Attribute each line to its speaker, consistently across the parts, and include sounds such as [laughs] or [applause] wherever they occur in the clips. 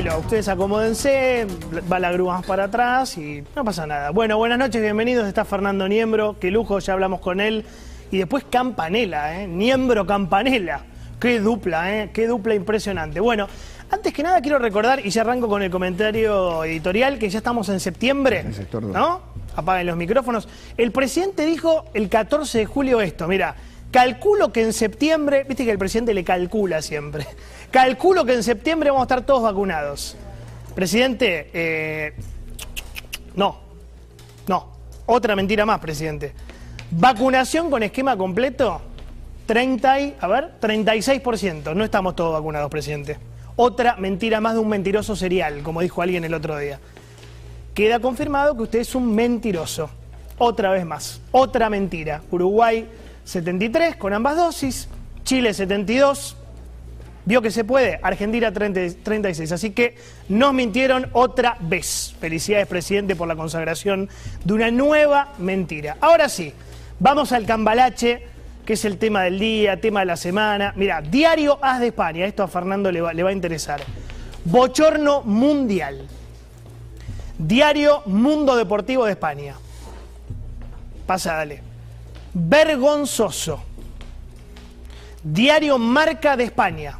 Speaker 1: Tranquilo, ustedes acomódense, va la grúa más para atrás y no pasa nada. Bueno, buenas noches, bienvenidos. Está Fernando Niembro, qué lujo, ya hablamos con él. Y después Campanela, ¿eh? Niembro Campanela. Qué dupla, ¿eh? Qué dupla impresionante. Bueno, antes que nada quiero recordar, y ya arranco con el comentario editorial, que ya estamos en septiembre.
Speaker 2: El sector.
Speaker 1: ¿No? Apaguen los micrófonos. El presidente dijo el 14 de julio esto, mira, calculo que en septiembre, viste que el presidente le calcula siempre, [laughs] calculo que en septiembre vamos a estar todos vacunados. Presidente, eh, no, no, otra mentira más, presidente. Vacunación con esquema completo, 30 y, a ver, 36%. No estamos todos vacunados, presidente. Otra mentira más de un mentiroso serial, como dijo alguien el otro día. Queda confirmado que usted es un mentiroso. Otra vez más, otra mentira. Uruguay 73 con ambas dosis, Chile 72, vio que se puede, Argentina 30 36. Así que nos mintieron otra vez. Felicidades, presidente, por la consagración de una nueva mentira. Ahora sí, vamos al cambalache, que es el tema del día, tema de la semana. Mira, Diario As de España, esto a Fernando le va, le va a interesar. Bochorno Mundial. Diario Mundo Deportivo de España. Pasa, dale. Vergonzoso. Diario Marca de España.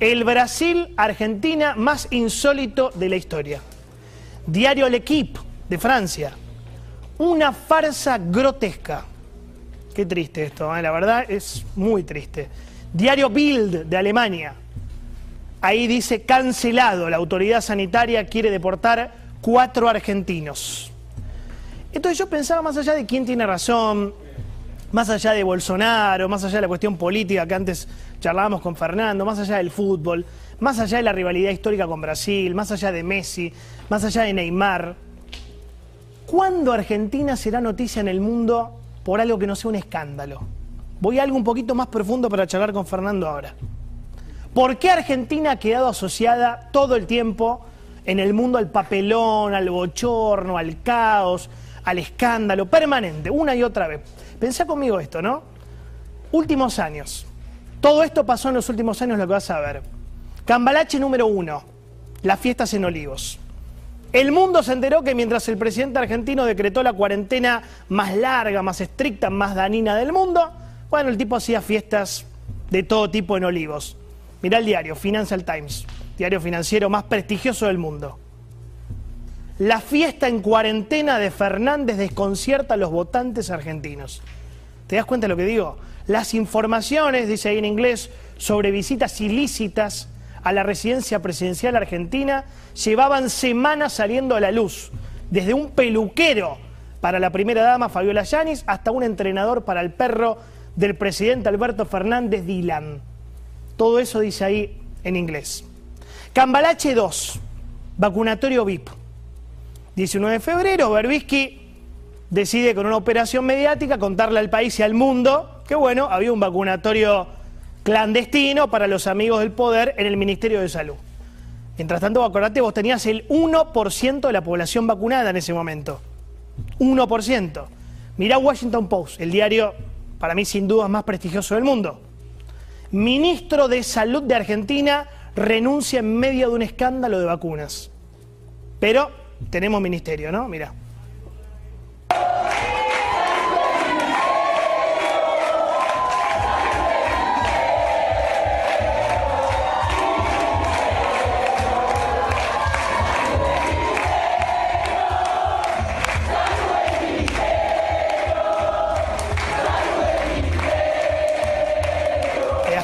Speaker 1: El Brasil-Argentina más insólito de la historia. Diario L'Equipe de Francia. Una farsa grotesca. Qué triste esto, ¿eh? la verdad es muy triste. Diario Bild de Alemania. Ahí dice cancelado. La autoridad sanitaria quiere deportar cuatro argentinos. Entonces yo pensaba más allá de quién tiene razón, más allá de Bolsonaro, más allá de la cuestión política que antes charlábamos con Fernando, más allá del fútbol, más allá de la rivalidad histórica con Brasil, más allá de Messi, más allá de Neymar. ¿Cuándo Argentina será noticia en el mundo por algo que no sea un escándalo? Voy a algo un poquito más profundo para charlar con Fernando ahora. ¿Por qué Argentina ha quedado asociada todo el tiempo en el mundo al papelón, al bochorno, al caos, al escándalo permanente, una y otra vez? Pensá conmigo esto, ¿no? Últimos años. Todo esto pasó en los últimos años, lo que vas a ver. Cambalache número uno, las fiestas en Olivos. El mundo se enteró que mientras el presidente argentino decretó la cuarentena más larga, más estricta, más danina del mundo, bueno, el tipo hacía fiestas de todo tipo en Olivos. Mirá el diario, Financial Times, diario financiero más prestigioso del mundo. La fiesta en cuarentena de Fernández desconcierta a los votantes argentinos. ¿Te das cuenta de lo que digo? Las informaciones, dice ahí en inglés, sobre visitas ilícitas a la residencia presidencial argentina llevaban semanas saliendo a la luz, desde un peluquero para la primera dama Fabiola Yanis hasta un entrenador para el perro del presidente Alberto Fernández Dylan. Todo eso dice ahí en inglés. Cambalache 2, vacunatorio VIP. 19 de febrero, Berbisky decide con una operación mediática contarle al país y al mundo que, bueno, había un vacunatorio clandestino para los amigos del poder en el Ministerio de Salud. Mientras tanto, acordate, vos tenías el 1% de la población vacunada en ese momento. 1%. Mirá Washington Post, el diario para mí sin duda más prestigioso del mundo. Ministro de Salud de Argentina renuncia en medio de un escándalo de vacunas. Pero tenemos ministerio, ¿no? Mira.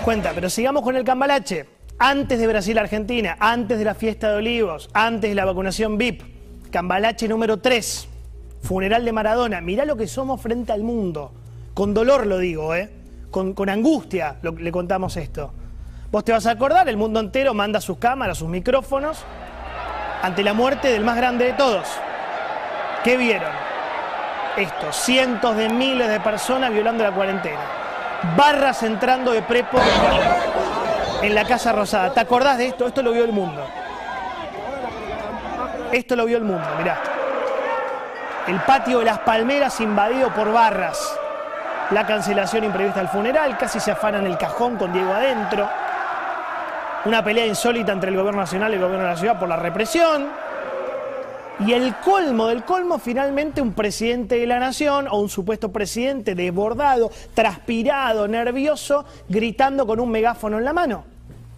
Speaker 1: Cuenta, pero sigamos con el cambalache. Antes de Brasil-Argentina, antes de la fiesta de olivos, antes de la vacunación VIP, cambalache número 3, funeral de Maradona. Mirá lo que somos frente al mundo. Con dolor lo digo, ¿eh? Con, con angustia le contamos esto. Vos te vas a acordar, el mundo entero manda sus cámaras, sus micrófonos, ante la muerte del más grande de todos. ¿Qué vieron? esto, cientos de miles de personas violando la cuarentena. Barras entrando de prepo en la Casa Rosada. ¿Te acordás de esto? Esto lo vio el mundo. Esto lo vio el mundo, mirá. El patio de las palmeras invadido por barras. La cancelación imprevista del funeral, casi se afanan el cajón con Diego adentro. Una pelea insólita entre el gobierno nacional y el gobierno de la ciudad por la represión. Y el colmo del colmo, finalmente un presidente de la nación o un supuesto presidente desbordado, transpirado, nervioso, gritando con un megáfono en la mano.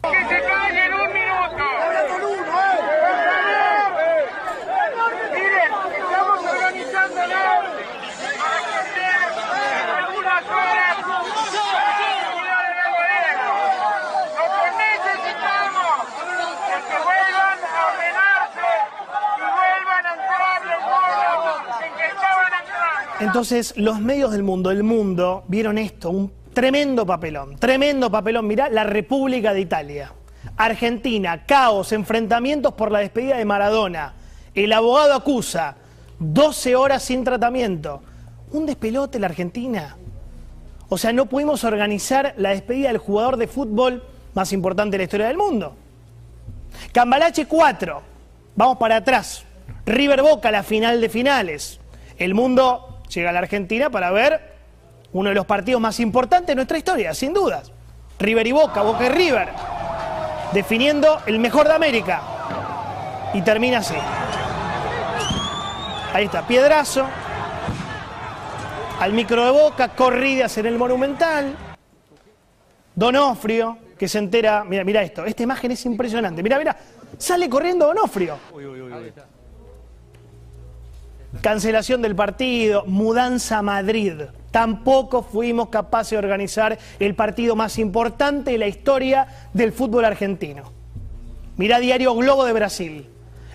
Speaker 2: ¡Que se un minuto! Miren, estamos organizándonos para que ustedes en algunas horas seguridad del gobierno. Lo que necesitamos es que vuelvan a ordenarse y vuelvan a entrar los modos en que estaban entrando.
Speaker 1: Entonces, los medios del mundo, el mundo, vieron esto, un tremendo papelón, tremendo papelón. Mirá, la República de Italia, Argentina, caos, enfrentamientos por la despedida de Maradona. El abogado acusa 12 horas sin tratamiento. Un despelote la Argentina. O sea, no pudimos organizar la despedida del jugador de fútbol más importante de la historia del mundo. Cambalache 4. Vamos para atrás. River Boca, la final de finales. El mundo llega a la Argentina para ver uno de los partidos más importantes de nuestra historia, sin dudas. River y Boca, Boca y River. Definiendo el mejor de América. Y termina así. Ahí está, piedrazo. Al micro de Boca, corridas en el Monumental. Donofrio, que se entera. Mira, mira esto. Esta imagen es impresionante. Mira, mira. Sale corriendo Donofrio. Cancelación del partido, mudanza a Madrid. Tampoco fuimos capaces de organizar el partido más importante de la historia del fútbol argentino. Mirá Diario Globo de Brasil.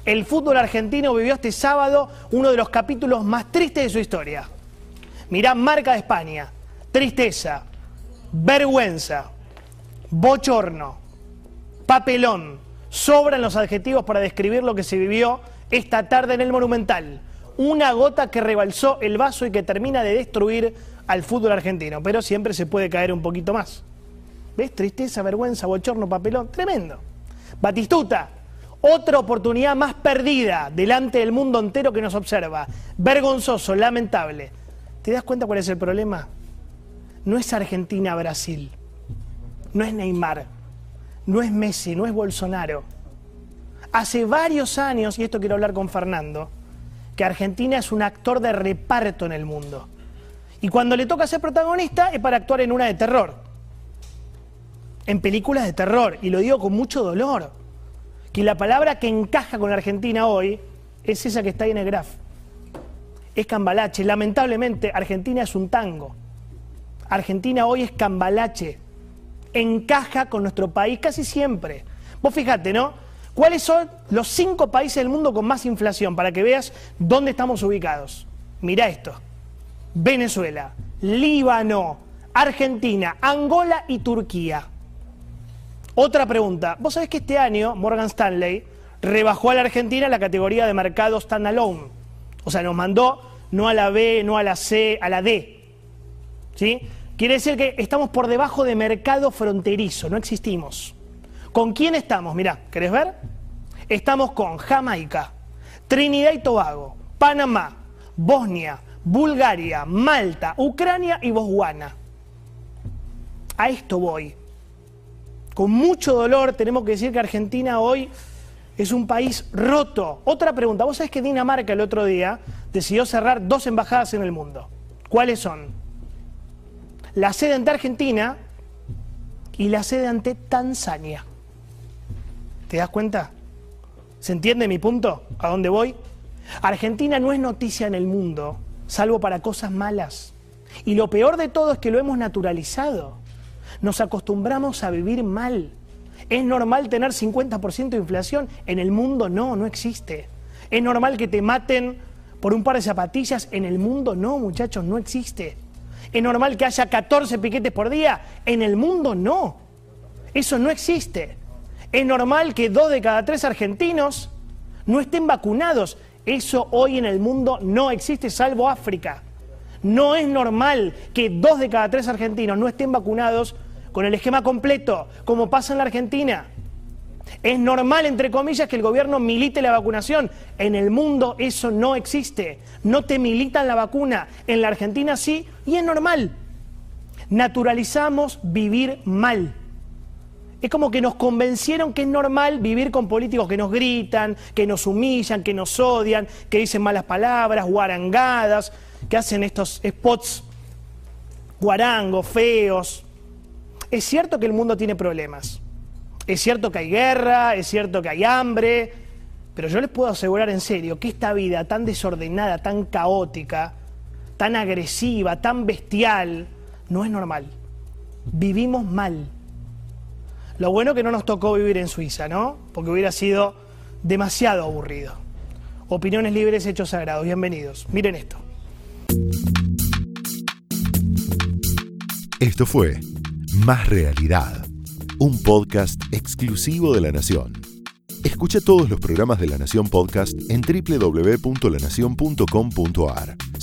Speaker 1: El fútbol argentino vivió este sábado uno de los capítulos más tristes de su historia. Mirá Marca de España. Tristeza, vergüenza, bochorno, papelón. Sobran los adjetivos para describir lo que se vivió esta tarde en el Monumental. Una gota que rebalsó el vaso y que termina de destruir al fútbol argentino. Pero siempre se puede caer un poquito más. ¿Ves? Tristeza, vergüenza, bochorno, papelón. Tremendo. Batistuta, otra oportunidad más perdida delante del mundo entero que nos observa. Vergonzoso, lamentable. ¿Te das cuenta cuál es el problema? No es Argentina-Brasil. No es Neymar. No es Messi, no es Bolsonaro. Hace varios años, y esto quiero hablar con Fernando, que Argentina es un actor de reparto en el mundo. Y cuando le toca ser protagonista es para actuar en una de terror. En películas de terror. Y lo digo con mucho dolor. Que la palabra que encaja con Argentina hoy es esa que está ahí en el graf. Es cambalache. Lamentablemente, Argentina es un tango. Argentina hoy es cambalache. Encaja con nuestro país casi siempre. Vos fíjate, ¿no? ¿Cuáles son los cinco países del mundo con más inflación? Para que veas dónde estamos ubicados. Mirá esto. Venezuela, Líbano, Argentina, Angola y Turquía. Otra pregunta. Vos sabés que este año Morgan Stanley rebajó a la Argentina la categoría de mercado standalone. O sea, nos mandó no a la B, no a la C, a la D. ¿Sí? Quiere decir que estamos por debajo de mercado fronterizo, no existimos. ¿Con quién estamos? Mirá, ¿querés ver? Estamos con Jamaica, Trinidad y Tobago, Panamá, Bosnia, Bulgaria, Malta, Ucrania y Botswana. A esto voy. Con mucho dolor tenemos que decir que Argentina hoy es un país roto. Otra pregunta, vos sabés que Dinamarca el otro día decidió cerrar dos embajadas en el mundo. ¿Cuáles son? La sede ante Argentina y la sede ante Tanzania. ¿Te das cuenta? ¿Se entiende mi punto? ¿A dónde voy? Argentina no es noticia en el mundo, salvo para cosas malas. Y lo peor de todo es que lo hemos naturalizado. Nos acostumbramos a vivir mal. ¿Es normal tener 50% de inflación? En el mundo no, no existe. ¿Es normal que te maten por un par de zapatillas? En el mundo no, muchachos, no existe. ¿Es normal que haya 14 piquetes por día? En el mundo no. Eso no existe. Es normal que dos de cada tres argentinos no estén vacunados. Eso hoy en el mundo no existe, salvo África. No es normal que dos de cada tres argentinos no estén vacunados con el esquema completo, como pasa en la Argentina. Es normal, entre comillas, que el gobierno milite la vacunación. En el mundo eso no existe. No te militan la vacuna. En la Argentina sí, y es normal. Naturalizamos vivir mal. Es como que nos convencieron que es normal vivir con políticos que nos gritan, que nos humillan, que nos odian, que dicen malas palabras, guarangadas, que hacen estos spots guarangos, feos. Es cierto que el mundo tiene problemas. Es cierto que hay guerra, es cierto que hay hambre, pero yo les puedo asegurar en serio que esta vida tan desordenada, tan caótica, tan agresiva, tan bestial, no es normal. Vivimos mal. Lo bueno que no nos tocó vivir en Suiza, ¿no? Porque hubiera sido demasiado aburrido. Opiniones libres, hechos sagrados. Bienvenidos. Miren esto.
Speaker 3: Esto fue Más Realidad, un podcast exclusivo de La Nación. Escucha todos los programas de La Nación Podcast en www.lanacion.com.ar.